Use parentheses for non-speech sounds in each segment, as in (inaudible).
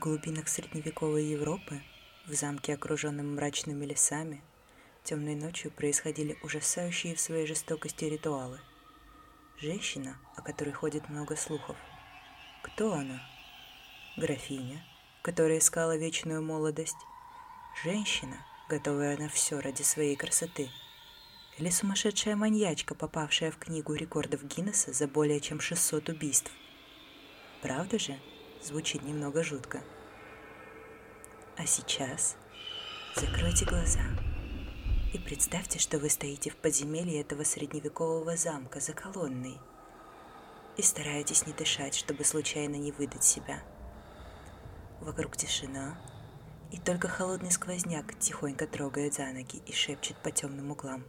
глубинах средневековой Европы, в замке, окруженном мрачными лесами, темной ночью происходили ужасающие в своей жестокости ритуалы. Женщина, о которой ходит много слухов. Кто она? Графиня, которая искала вечную молодость. Женщина, готовая на все ради своей красоты. Или сумасшедшая маньячка, попавшая в книгу рекордов Гиннесса за более чем 600 убийств. Правда же? Звучит немного жутко. А сейчас закройте глаза и представьте, что вы стоите в подземелье этого средневекового замка за колонной и стараетесь не дышать, чтобы случайно не выдать себя. Вокруг тишина, и только холодный сквозняк тихонько трогает за ноги и шепчет по темным углам.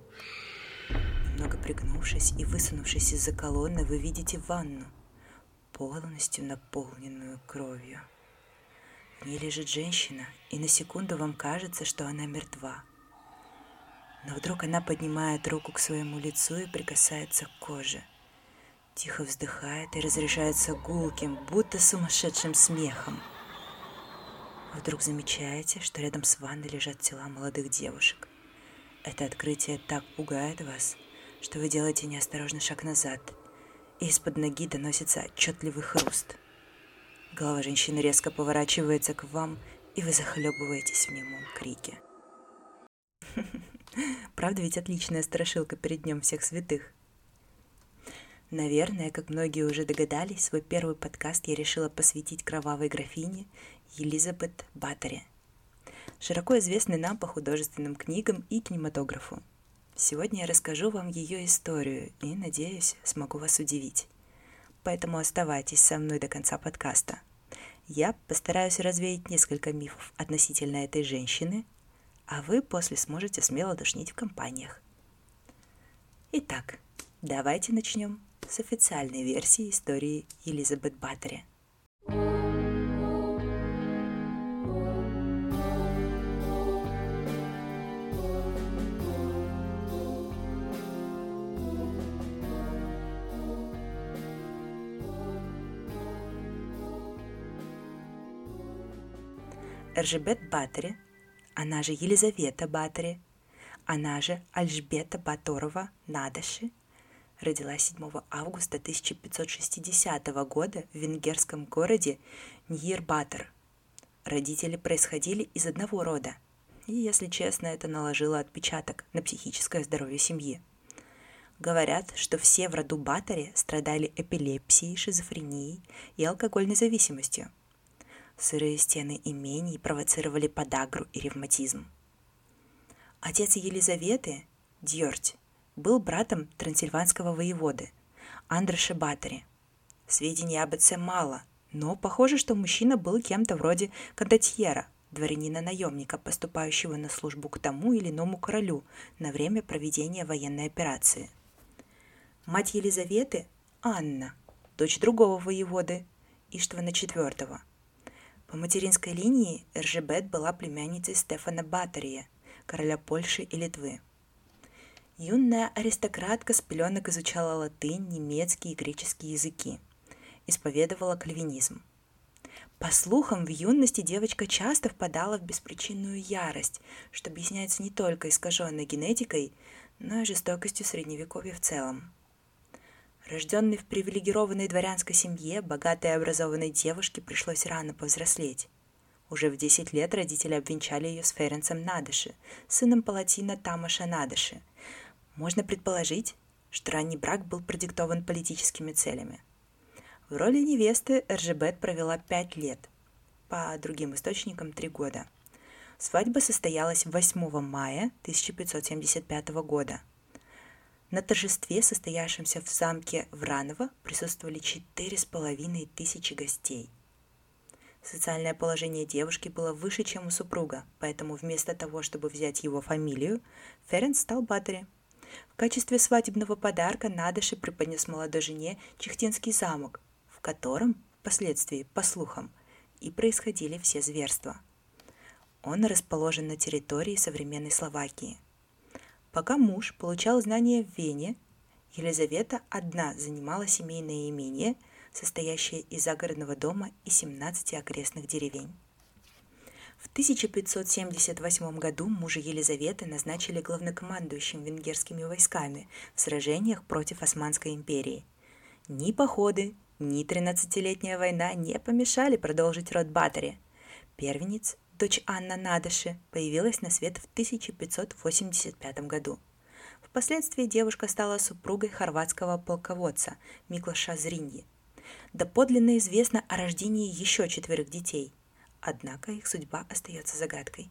Немного пригнувшись и высунувшись из-за колонны, вы видите ванну – полностью наполненную кровью. В ней лежит женщина, и на секунду вам кажется, что она мертва. Но вдруг она поднимает руку к своему лицу и прикасается к коже. Тихо вздыхает и разрешается гулким, будто сумасшедшим смехом. Вдруг замечаете, что рядом с ванной лежат тела молодых девушек. Это открытие так пугает вас, что вы делаете неосторожный шаг назад и из-под ноги доносится отчетливый хруст. Голова женщины резко поворачивается к вам, и вы захлебываетесь в немом крике. (laughs) Правда ведь отличная страшилка перед Днем всех святых? Наверное, как многие уже догадались, свой первый подкаст я решила посвятить кровавой графине Елизабет Баттери, широко известной нам по художественным книгам и кинематографу. Сегодня я расскажу вам ее историю и, надеюсь, смогу вас удивить. Поэтому оставайтесь со мной до конца подкаста. Я постараюсь развеять несколько мифов относительно этой женщины, а вы после сможете смело душнить в компаниях. Итак, давайте начнем с официальной версии истории Елизабет Баттери – Эржебет Батори, она же Елизавета Батори, она же Альжбета Баторова Надаши, родилась 7 августа 1560 года в венгерском городе Ньербатор. Родители происходили из одного рода, и, если честно, это наложило отпечаток на психическое здоровье семьи. Говорят, что все в роду Батори страдали эпилепсией, шизофренией и алкогольной зависимостью – Сырые стены имений провоцировали подагру и ревматизм. Отец Елизаветы, Дьорть, был братом трансильванского воеводы Андреша Батори. Сведений об отце мало, но похоже, что мужчина был кем-то вроде кондотьера, дворянина-наемника, поступающего на службу к тому или иному королю на время проведения военной операции. Мать Елизаветы – Анна, дочь другого воеводы, Иштвана IV – по материнской линии Эржебет была племянницей Стефана Батория, короля Польши и Литвы. Юная аристократка с пеленок изучала латынь, немецкий и греческий языки. Исповедовала кальвинизм. По слухам, в юности девочка часто впадала в беспричинную ярость, что объясняется не только искаженной генетикой, но и жестокостью средневековья в целом – Рожденной в привилегированной дворянской семье, богатой и образованной девушке пришлось рано повзрослеть. Уже в 10 лет родители обвенчали ее с Ференцем Надыши, сыном палатина Тамаша Надыши. Можно предположить, что ранний брак был продиктован политическими целями. В роли невесты Эржебет провела 5 лет, по другим источникам 3 года. Свадьба состоялась 8 мая 1575 года – на торжестве, состоявшемся в замке Враново, присутствовали четыре с половиной тысячи гостей. Социальное положение девушки было выше, чем у супруга, поэтому вместо того, чтобы взять его фамилию, Ференс стал Баттери. В качестве свадебного подарка Надыши преподнес молодой жене Чехтинский замок, в котором, впоследствии, по слухам, и происходили все зверства. Он расположен на территории современной Словакии – Пока муж получал знания в Вене, Елизавета одна занимала семейное имение, состоящее из загородного дома и 17 окрестных деревень. В 1578 году мужа Елизаветы назначили главнокомандующим венгерскими войсками в сражениях против Османской империи. Ни походы, ни 13-летняя война не помешали продолжить род Батори. Первенец, дочь Анна Надыши, появилась на свет в 1585 году. Впоследствии девушка стала супругой хорватского полководца Миклаша Зриньи. Доподлинно известно о рождении еще четверых детей – однако их судьба остается загадкой.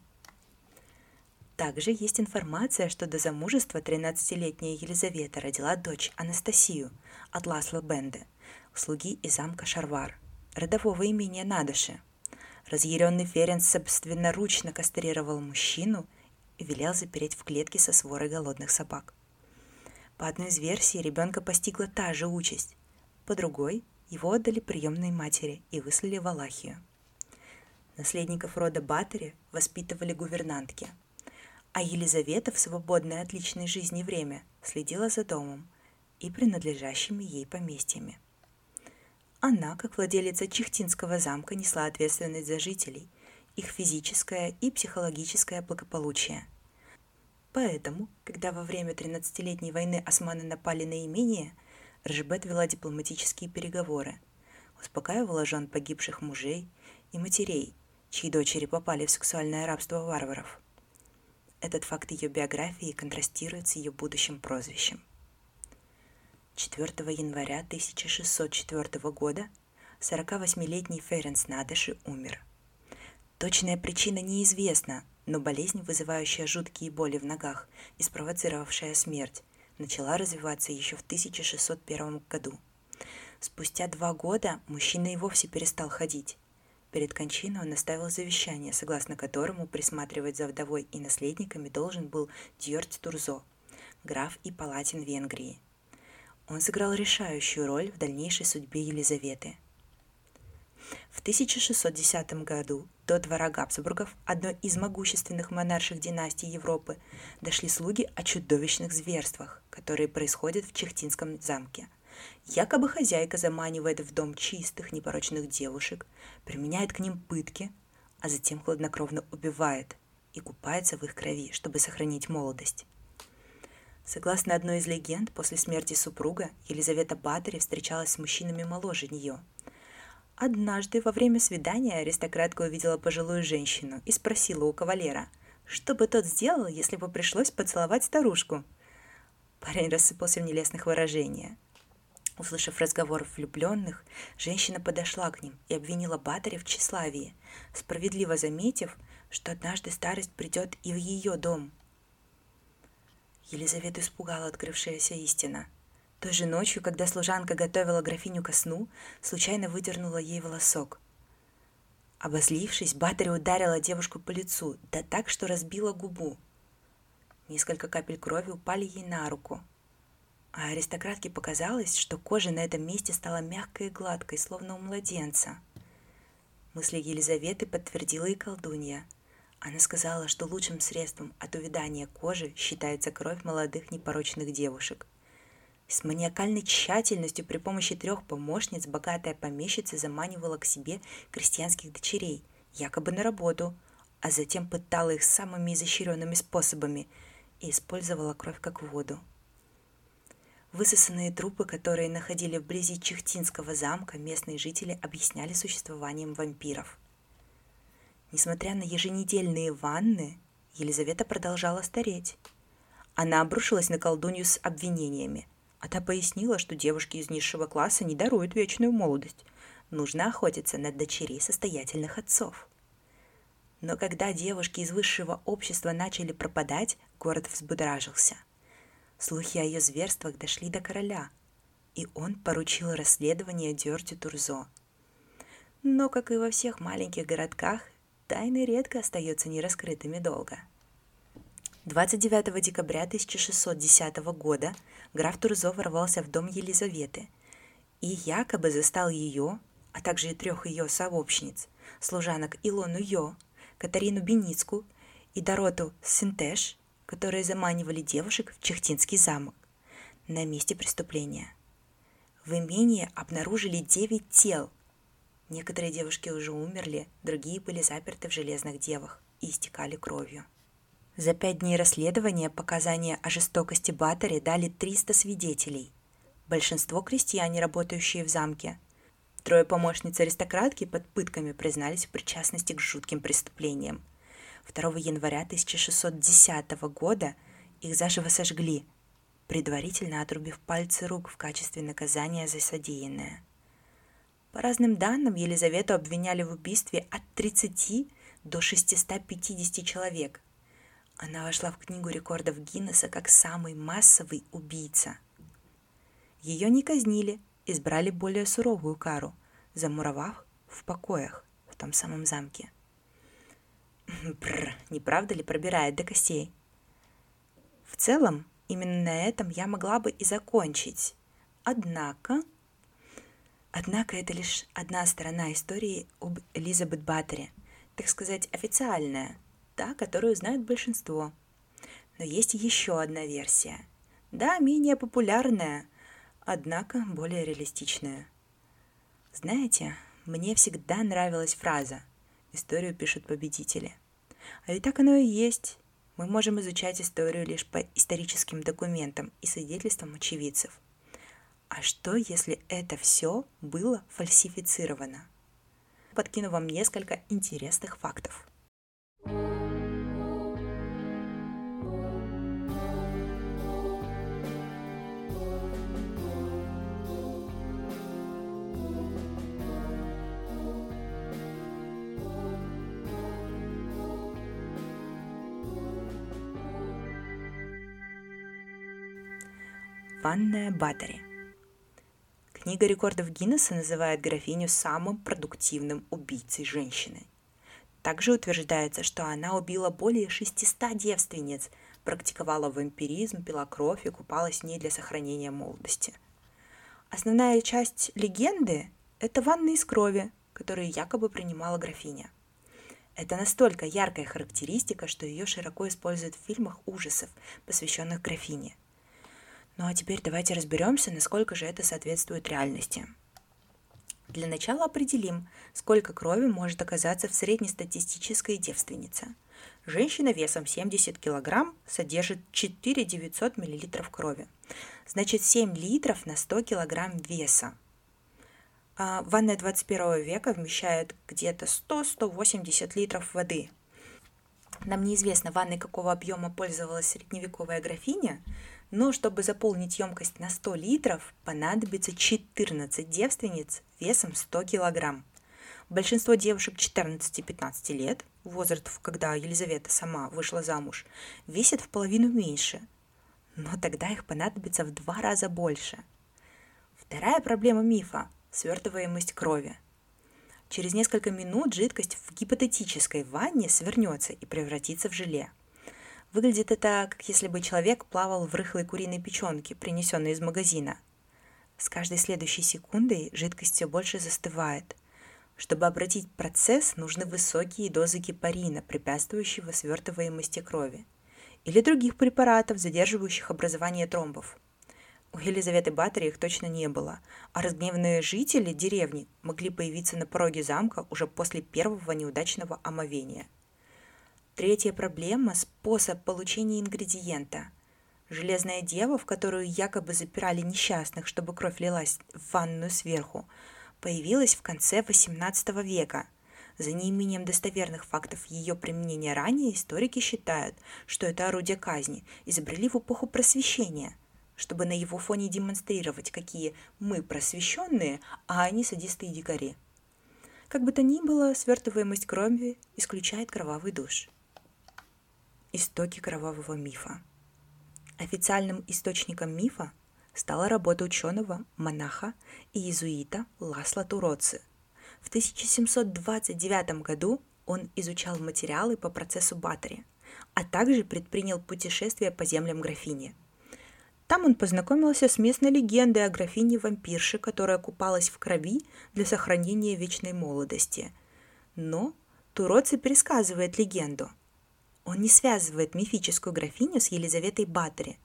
Также есть информация, что до замужества 13-летняя Елизавета родила дочь Анастасию от Ласла Бенде, слуги из замка Шарвар, родового имения Надыши. Разъяренный Ференс собственноручно кастрировал мужчину и велел запереть в клетке со сворой голодных собак. По одной из версий ребенка постигла та же участь, по другой его отдали приемной матери и выслали в Алахию – Наследников рода Батори воспитывали гувернантки, а Елизавета в свободное от личной жизни время следила за домом и принадлежащими ей поместьями. Она, как владелица Чехтинского замка, несла ответственность за жителей, их физическое и психологическое благополучие. Поэтому, когда во время 13-летней войны османы напали на имение, Ржбет вела дипломатические переговоры, успокаивала жен погибших мужей и матерей чьи дочери попали в сексуальное рабство варваров. Этот факт ее биографии контрастирует с ее будущим прозвищем. 4 января 1604 года 48-летний Ференс Надыши умер. Точная причина неизвестна, но болезнь, вызывающая жуткие боли в ногах и спровоцировавшая смерть, начала развиваться еще в 1601 году. Спустя два года мужчина и вовсе перестал ходить, Перед кончиной он оставил завещание, согласно которому присматривать за вдовой и наследниками должен был Дьорти Турзо, граф и палатин Венгрии. Он сыграл решающую роль в дальнейшей судьбе Елизаветы. В 1610 году до двора Габсбургов, одной из могущественных монарших династий Европы, дошли слуги о чудовищных зверствах, которые происходят в Чехтинском замке – Якобы хозяйка заманивает в дом чистых, непорочных девушек, применяет к ним пытки, а затем хладнокровно убивает и купается в их крови, чтобы сохранить молодость. Согласно одной из легенд, после смерти супруга Елизавета Батори встречалась с мужчинами моложе нее. Однажды во время свидания аристократка увидела пожилую женщину и спросила у кавалера, что бы тот сделал, если бы пришлось поцеловать старушку. Парень рассыпался в нелестных выражениях. Услышав разговор влюбленных, женщина подошла к ним и обвинила Батаре в тщеславии, справедливо заметив, что однажды старость придет и в ее дом. Елизавету испугала открывшаяся истина. Той же ночью, когда служанка готовила графиню ко сну, случайно выдернула ей волосок. Обозлившись, Батари ударила девушку по лицу, да так, что разбила губу. Несколько капель крови упали ей на руку – а аристократке показалось, что кожа на этом месте стала мягкой и гладкой, словно у младенца. Мысли Елизаветы подтвердила и колдунья. Она сказала, что лучшим средством от увядания кожи считается кровь молодых непорочных девушек. С маниакальной тщательностью при помощи трех помощниц богатая помещица заманивала к себе крестьянских дочерей, якобы на работу, а затем пытала их самыми изощренными способами и использовала кровь как воду. Высосанные трупы, которые находили вблизи Чехтинского замка, местные жители объясняли существованием вампиров. Несмотря на еженедельные ванны, Елизавета продолжала стареть. Она обрушилась на колдунью с обвинениями, а та пояснила, что девушки из низшего класса не даруют вечную молодость. Нужно охотиться на дочерей состоятельных отцов. Но когда девушки из высшего общества начали пропадать, город взбудражился – Слухи о ее зверствах дошли до короля, и он поручил расследование Дёрти Турзо. Но, как и во всех маленьких городках, тайны редко остаются нераскрытыми долго. 29 декабря 1610 года граф Турзо ворвался в дом Елизаветы и якобы застал ее, а также и трех ее сообщниц, служанок Илону Йо, Катарину Беницку и Дороту Синтеш которые заманивали девушек в Чехтинский замок на месте преступления. В имении обнаружили девять тел. Некоторые девушки уже умерли, другие были заперты в железных девах и истекали кровью. За пять дней расследования показания о жестокости Баттери дали 300 свидетелей. Большинство крестьяне, работающие в замке. Трое помощниц аристократки под пытками признались в причастности к жутким преступлениям. 2 января 1610 года их заживо сожгли, предварительно отрубив пальцы рук в качестве наказания за содеянное. По разным данным, Елизавету обвиняли в убийстве от 30 до 650 человек. Она вошла в книгу рекордов Гиннесса как самый массовый убийца. Ее не казнили, избрали более суровую кару, замуровав в покоях в том самом замке. (laughs) Бррр, не правда ли пробирает до костей? В целом, именно на этом я могла бы и закончить. Однако... Однако это лишь одна сторона истории об Элизабет Баттере, так сказать, официальная, та, которую знают большинство. Но есть еще одна версия. Да, менее популярная, однако более реалистичная. Знаете, мне всегда нравилась фраза «Историю пишут победители». А ведь так оно и есть. Мы можем изучать историю лишь по историческим документам и свидетельствам очевидцев. А что, если это все было фальсифицировано? Подкину вам несколько интересных фактов. Ванная Баттери. Книга рекордов Гиннесса называет графиню самым продуктивным убийцей женщины. Также утверждается, что она убила более 600 девственниц, практиковала вампиризм, пила кровь и купалась в ней для сохранения молодости. Основная часть легенды – это ванны из крови, которые якобы принимала графиня. Это настолько яркая характеристика, что ее широко используют в фильмах ужасов, посвященных графине. Ну а теперь давайте разберемся, насколько же это соответствует реальности. Для начала определим, сколько крови может оказаться в среднестатистической девственнице. Женщина весом 70 кг содержит 4 900 мл крови. Значит, 7 литров на 100 кг веса. А ванная 21 века вмещает где-то 100-180 литров воды. Нам неизвестно, ванной какого объема пользовалась средневековая графиня, но чтобы заполнить емкость на 100 литров, понадобится 14 девственниц весом 100 килограмм. Большинство девушек 14-15 лет, возраст, когда Елизавета сама вышла замуж, весят в половину меньше, но тогда их понадобится в два раза больше. Вторая проблема мифа – свертываемость крови. Через несколько минут жидкость в гипотетической ванне свернется и превратится в желе – Выглядит это, как если бы человек плавал в рыхлой куриной печенке, принесенной из магазина. С каждой следующей секундой жидкость все больше застывает. Чтобы обратить процесс, нужны высокие дозы гепарина, препятствующего свертываемости крови, или других препаратов, задерживающих образование тромбов. У Елизаветы Баттери их точно не было, а разгневанные жители деревни могли появиться на пороге замка уже после первого неудачного омовения – Третья проблема – способ получения ингредиента. Железная дева, в которую якобы запирали несчастных, чтобы кровь лилась в ванную сверху, появилась в конце XVIII века. За неимением достоверных фактов ее применения ранее историки считают, что это орудие казни изобрели в эпоху просвещения, чтобы на его фоне демонстрировать, какие мы просвещенные, а они садисты и дикари. Как бы то ни было, свертываемость крови исключает кровавый душ – Истоки кровавого мифа. Официальным источником мифа стала работа ученого, монаха и иезуита Ласла Туроци. В 1729 году он изучал материалы по процессу Баттери, а также предпринял путешествие по землям графини. Там он познакомился с местной легендой о графине-вампирше, которая купалась в крови для сохранения вечной молодости. Но Туроци пересказывает легенду – он не связывает мифическую графиню с Елизаветой Баттери.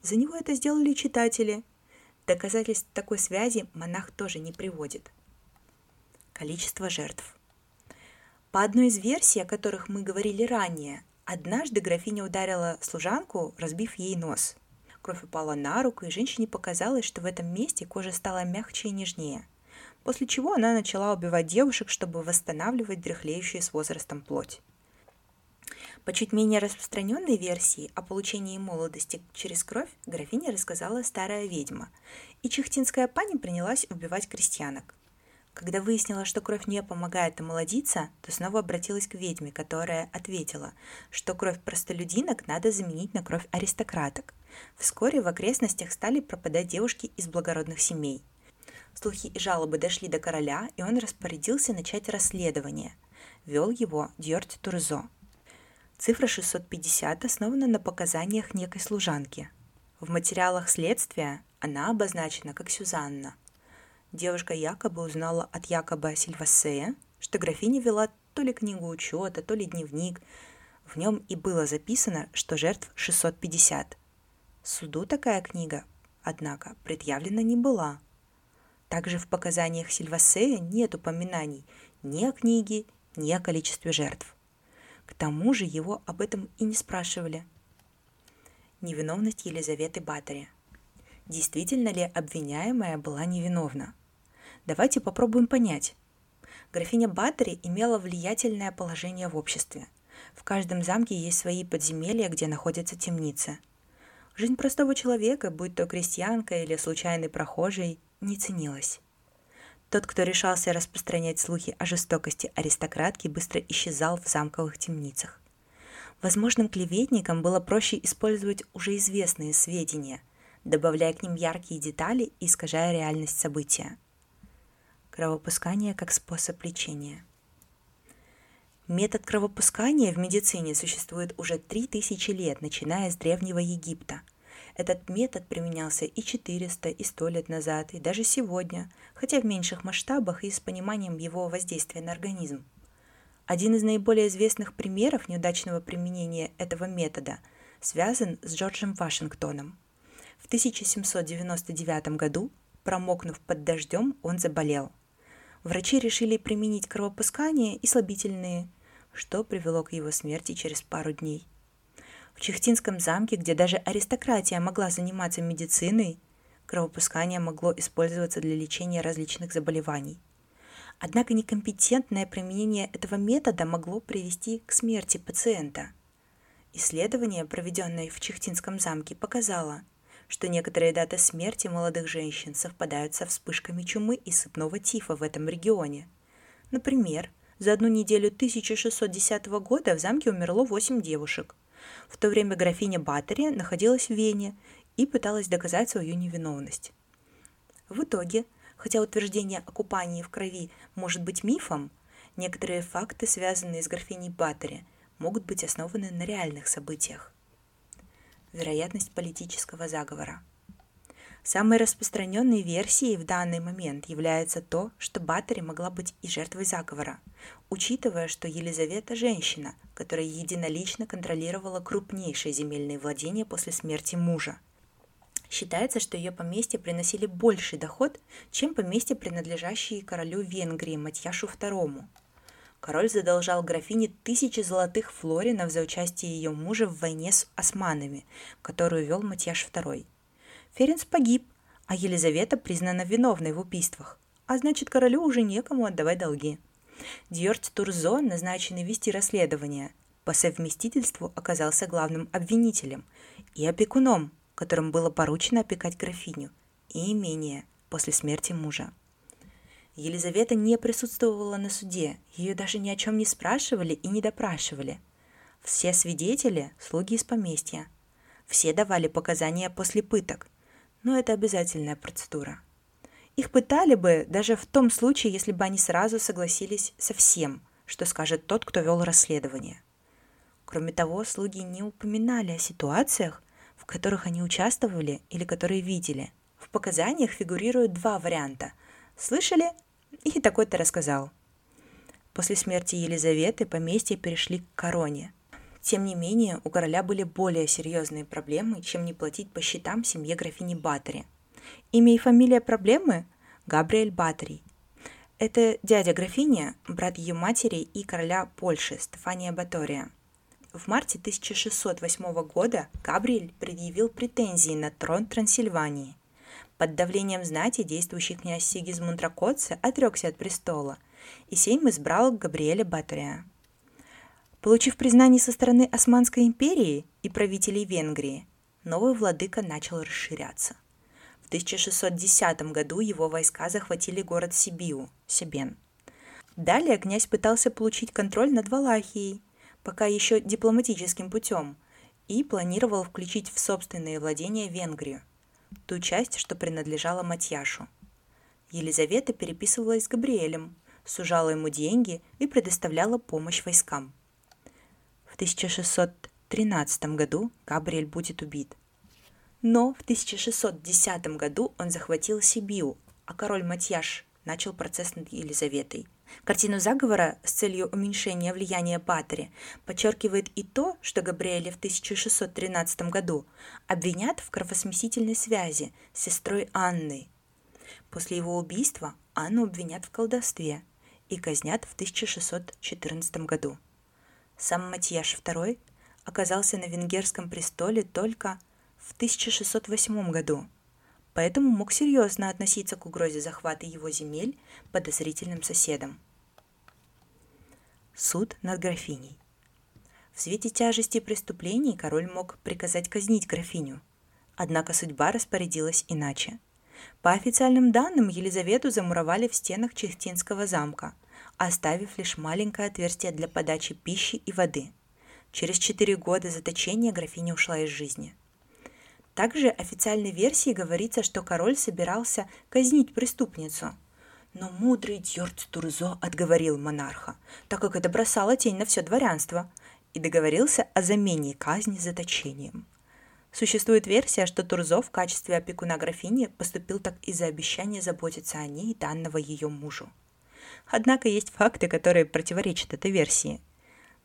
За него это сделали читатели. Доказательств такой связи монах тоже не приводит. Количество жертв. По одной из версий, о которых мы говорили ранее, однажды графиня ударила служанку, разбив ей нос. Кровь упала на руку, и женщине показалось, что в этом месте кожа стала мягче и нежнее. После чего она начала убивать девушек, чтобы восстанавливать дряхлеющую с возрастом плоть. По чуть менее распространенной версии о получении молодости через кровь графиня рассказала старая ведьма, и чехтинская пани принялась убивать крестьянок. Когда выяснила, что кровь не помогает омолодиться, то снова обратилась к ведьме, которая ответила, что кровь простолюдинок надо заменить на кровь аристократок. Вскоре в окрестностях стали пропадать девушки из благородных семей. Слухи и жалобы дошли до короля, и он распорядился начать расследование. Вел его Дьорти Турзо. Цифра 650 основана на показаниях некой служанки. В материалах следствия она обозначена как Сюзанна. Девушка якобы узнала от якобы Сильвасея, что графиня вела то ли книгу учета, то ли дневник. В нем и было записано, что жертв 650. Суду такая книга, однако, предъявлена не была. Также в показаниях Сильвасея нет упоминаний ни о книге, ни о количестве жертв. К тому же его об этом и не спрашивали. Невиновность Елизаветы Батари. Действительно ли обвиняемая была невиновна? Давайте попробуем понять. Графиня Баттери имела влиятельное положение в обществе. В каждом замке есть свои подземелья, где находятся темницы. Жизнь простого человека, будь то крестьянка или случайный прохожий, не ценилась. Тот, кто решался распространять слухи о жестокости аристократки, быстро исчезал в замковых темницах. Возможным клеветникам было проще использовать уже известные сведения, добавляя к ним яркие детали и искажая реальность события – Кровопускание как способ лечения. Метод кровопускания в медицине существует уже 3000 лет, начиная с Древнего Египта. Этот метод применялся и 400, и 100 лет назад, и даже сегодня, хотя в меньших масштабах и с пониманием его воздействия на организм. Один из наиболее известных примеров неудачного применения этого метода связан с Джорджем Вашингтоном. В 1799 году, промокнув под дождем, он заболел – Врачи решили применить кровопускание и слабительные, что привело к его смерти через пару дней. В Чехтинском замке, где даже аристократия могла заниматься медициной, кровопускание могло использоваться для лечения различных заболеваний. Однако некомпетентное применение этого метода могло привести к смерти пациента. Исследование, проведенное в Чехтинском замке, показало, что некоторые даты смерти молодых женщин совпадают со вспышками чумы и сыпного тифа в этом регионе. Например, за одну неделю 1610 года в замке умерло 8 девушек. В то время графиня Баттери находилась в Вене и пыталась доказать свою невиновность. В итоге, хотя утверждение о купании в крови может быть мифом, некоторые факты, связанные с графиней Баттери, могут быть основаны на реальных событиях вероятность политического заговора. Самой распространенной версией в данный момент является то, что Баттери могла быть и жертвой заговора, учитывая, что Елизавета – женщина, которая единолично контролировала крупнейшие земельные владения после смерти мужа. Считается, что ее поместья приносили больший доход, чем поместья, принадлежащие королю Венгрии Матьяшу II – Король задолжал графине тысячи золотых флоринов за участие ее мужа в войне с османами, которую вел Матьяш II. Ференс погиб, а Елизавета признана виновной в убийствах, а значит королю уже некому отдавать долги. Дьорт Турзо, назначенный вести расследование, по совместительству оказался главным обвинителем и опекуном, которым было поручено опекать графиню и имение после смерти мужа. Елизавета не присутствовала на суде, ее даже ни о чем не спрашивали и не допрашивали. Все свидетели – слуги из поместья. Все давали показания после пыток, но это обязательная процедура. Их пытали бы даже в том случае, если бы они сразу согласились со всем, что скажет тот, кто вел расследование. Кроме того, слуги не упоминали о ситуациях, в которых они участвовали или которые видели. В показаниях фигурируют два варианта. Слышали и такой-то рассказал. После смерти Елизаветы поместья перешли к короне. Тем не менее, у короля были более серьезные проблемы, чем не платить по счетам семье графини Баттери. Имя и фамилия проблемы – Габриэль Баторий. Это дядя графиня, брат ее матери и короля Польши Стефания Батория. В марте 1608 года Габриэль предъявил претензии на трон Трансильвании. Под давлением знати действующий князь Сигизмунд Ракоци отрекся от престола, и Сейм избрал Габриэля Батория. Получив признание со стороны Османской империи и правителей Венгрии, новый владыка начал расширяться. В 1610 году его войска захватили город Сибиу, Себен. Далее князь пытался получить контроль над Валахией, пока еще дипломатическим путем, и планировал включить в собственные владения Венгрию, ту часть, что принадлежала Матьяшу. Елизавета переписывалась с Габриэлем, сужала ему деньги и предоставляла помощь войскам. В 1613 году Габриэль будет убит. Но в 1610 году он захватил Сибиу, а король Матьяш начал процесс над Елизаветой. Картину заговора с целью уменьшения влияния Патери подчеркивает и то, что Габриэля в 1613 году обвинят в кровосмесительной связи с сестрой Анной. После его убийства Анну обвинят в колдовстве и казнят в 1614 году. Сам Матьяш II оказался на венгерском престоле только в 1608 году – поэтому мог серьезно относиться к угрозе захвата его земель подозрительным соседом. Суд над графиней. В свете тяжести преступлений король мог приказать казнить графиню. Однако судьба распорядилась иначе. По официальным данным, Елизавету замуровали в стенах Чехтинского замка, оставив лишь маленькое отверстие для подачи пищи и воды. Через четыре года заточения графиня ушла из жизни. Также официальной версии говорится, что король собирался казнить преступницу. Но мудрый Дьорд Турзо отговорил монарха, так как это бросало тень на все дворянство, и договорился о замене казни заточением. Существует версия, что Турзо в качестве опекуна графини поступил так из-за обещания заботиться о ней, данного ее мужу. Однако есть факты, которые противоречат этой версии.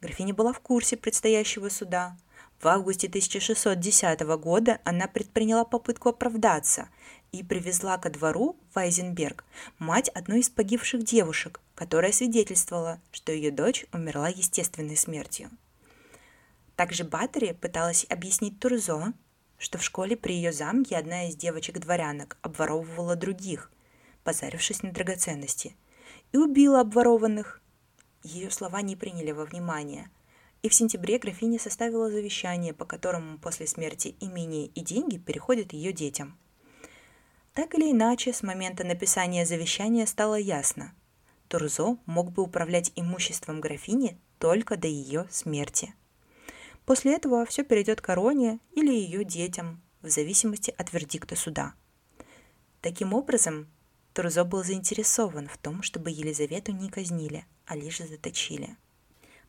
Графиня была в курсе предстоящего суда, в августе 1610 года она предприняла попытку оправдаться и привезла ко двору в Айзенберг мать одной из погибших девушек, которая свидетельствовала, что ее дочь умерла естественной смертью. Также Баттери пыталась объяснить Турзо, что в школе при ее замке одна из девочек-дворянок обворовывала других, позарившись на драгоценности, и убила обворованных. Ее слова не приняли во внимание – и в сентябре графиня составила завещание, по которому после смерти имение и деньги переходят ее детям. Так или иначе, с момента написания завещания стало ясно. Турзо мог бы управлять имуществом графини только до ее смерти. После этого все перейдет короне или ее детям, в зависимости от вердикта суда. Таким образом, Турзо был заинтересован в том, чтобы Елизавету не казнили, а лишь заточили –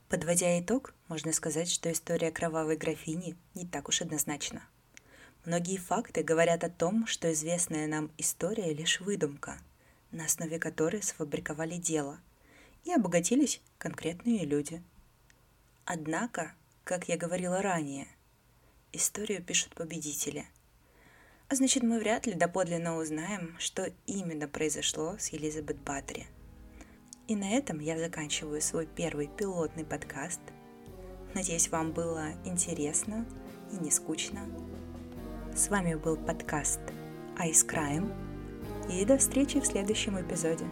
Подводя итог, можно сказать, что история кровавой графини не так уж однозначна. Многие факты говорят о том, что известная нам история лишь выдумка, на основе которой сфабриковали дело, и обогатились конкретные люди. Однако, как я говорила ранее, историю пишут победители. А значит, мы вряд ли доподлинно узнаем, что именно произошло с Елизабет Батри – и на этом я заканчиваю свой первый пилотный подкаст. Надеюсь, вам было интересно и не скучно. С вами был подкаст Ice Crime. И до встречи в следующем эпизоде.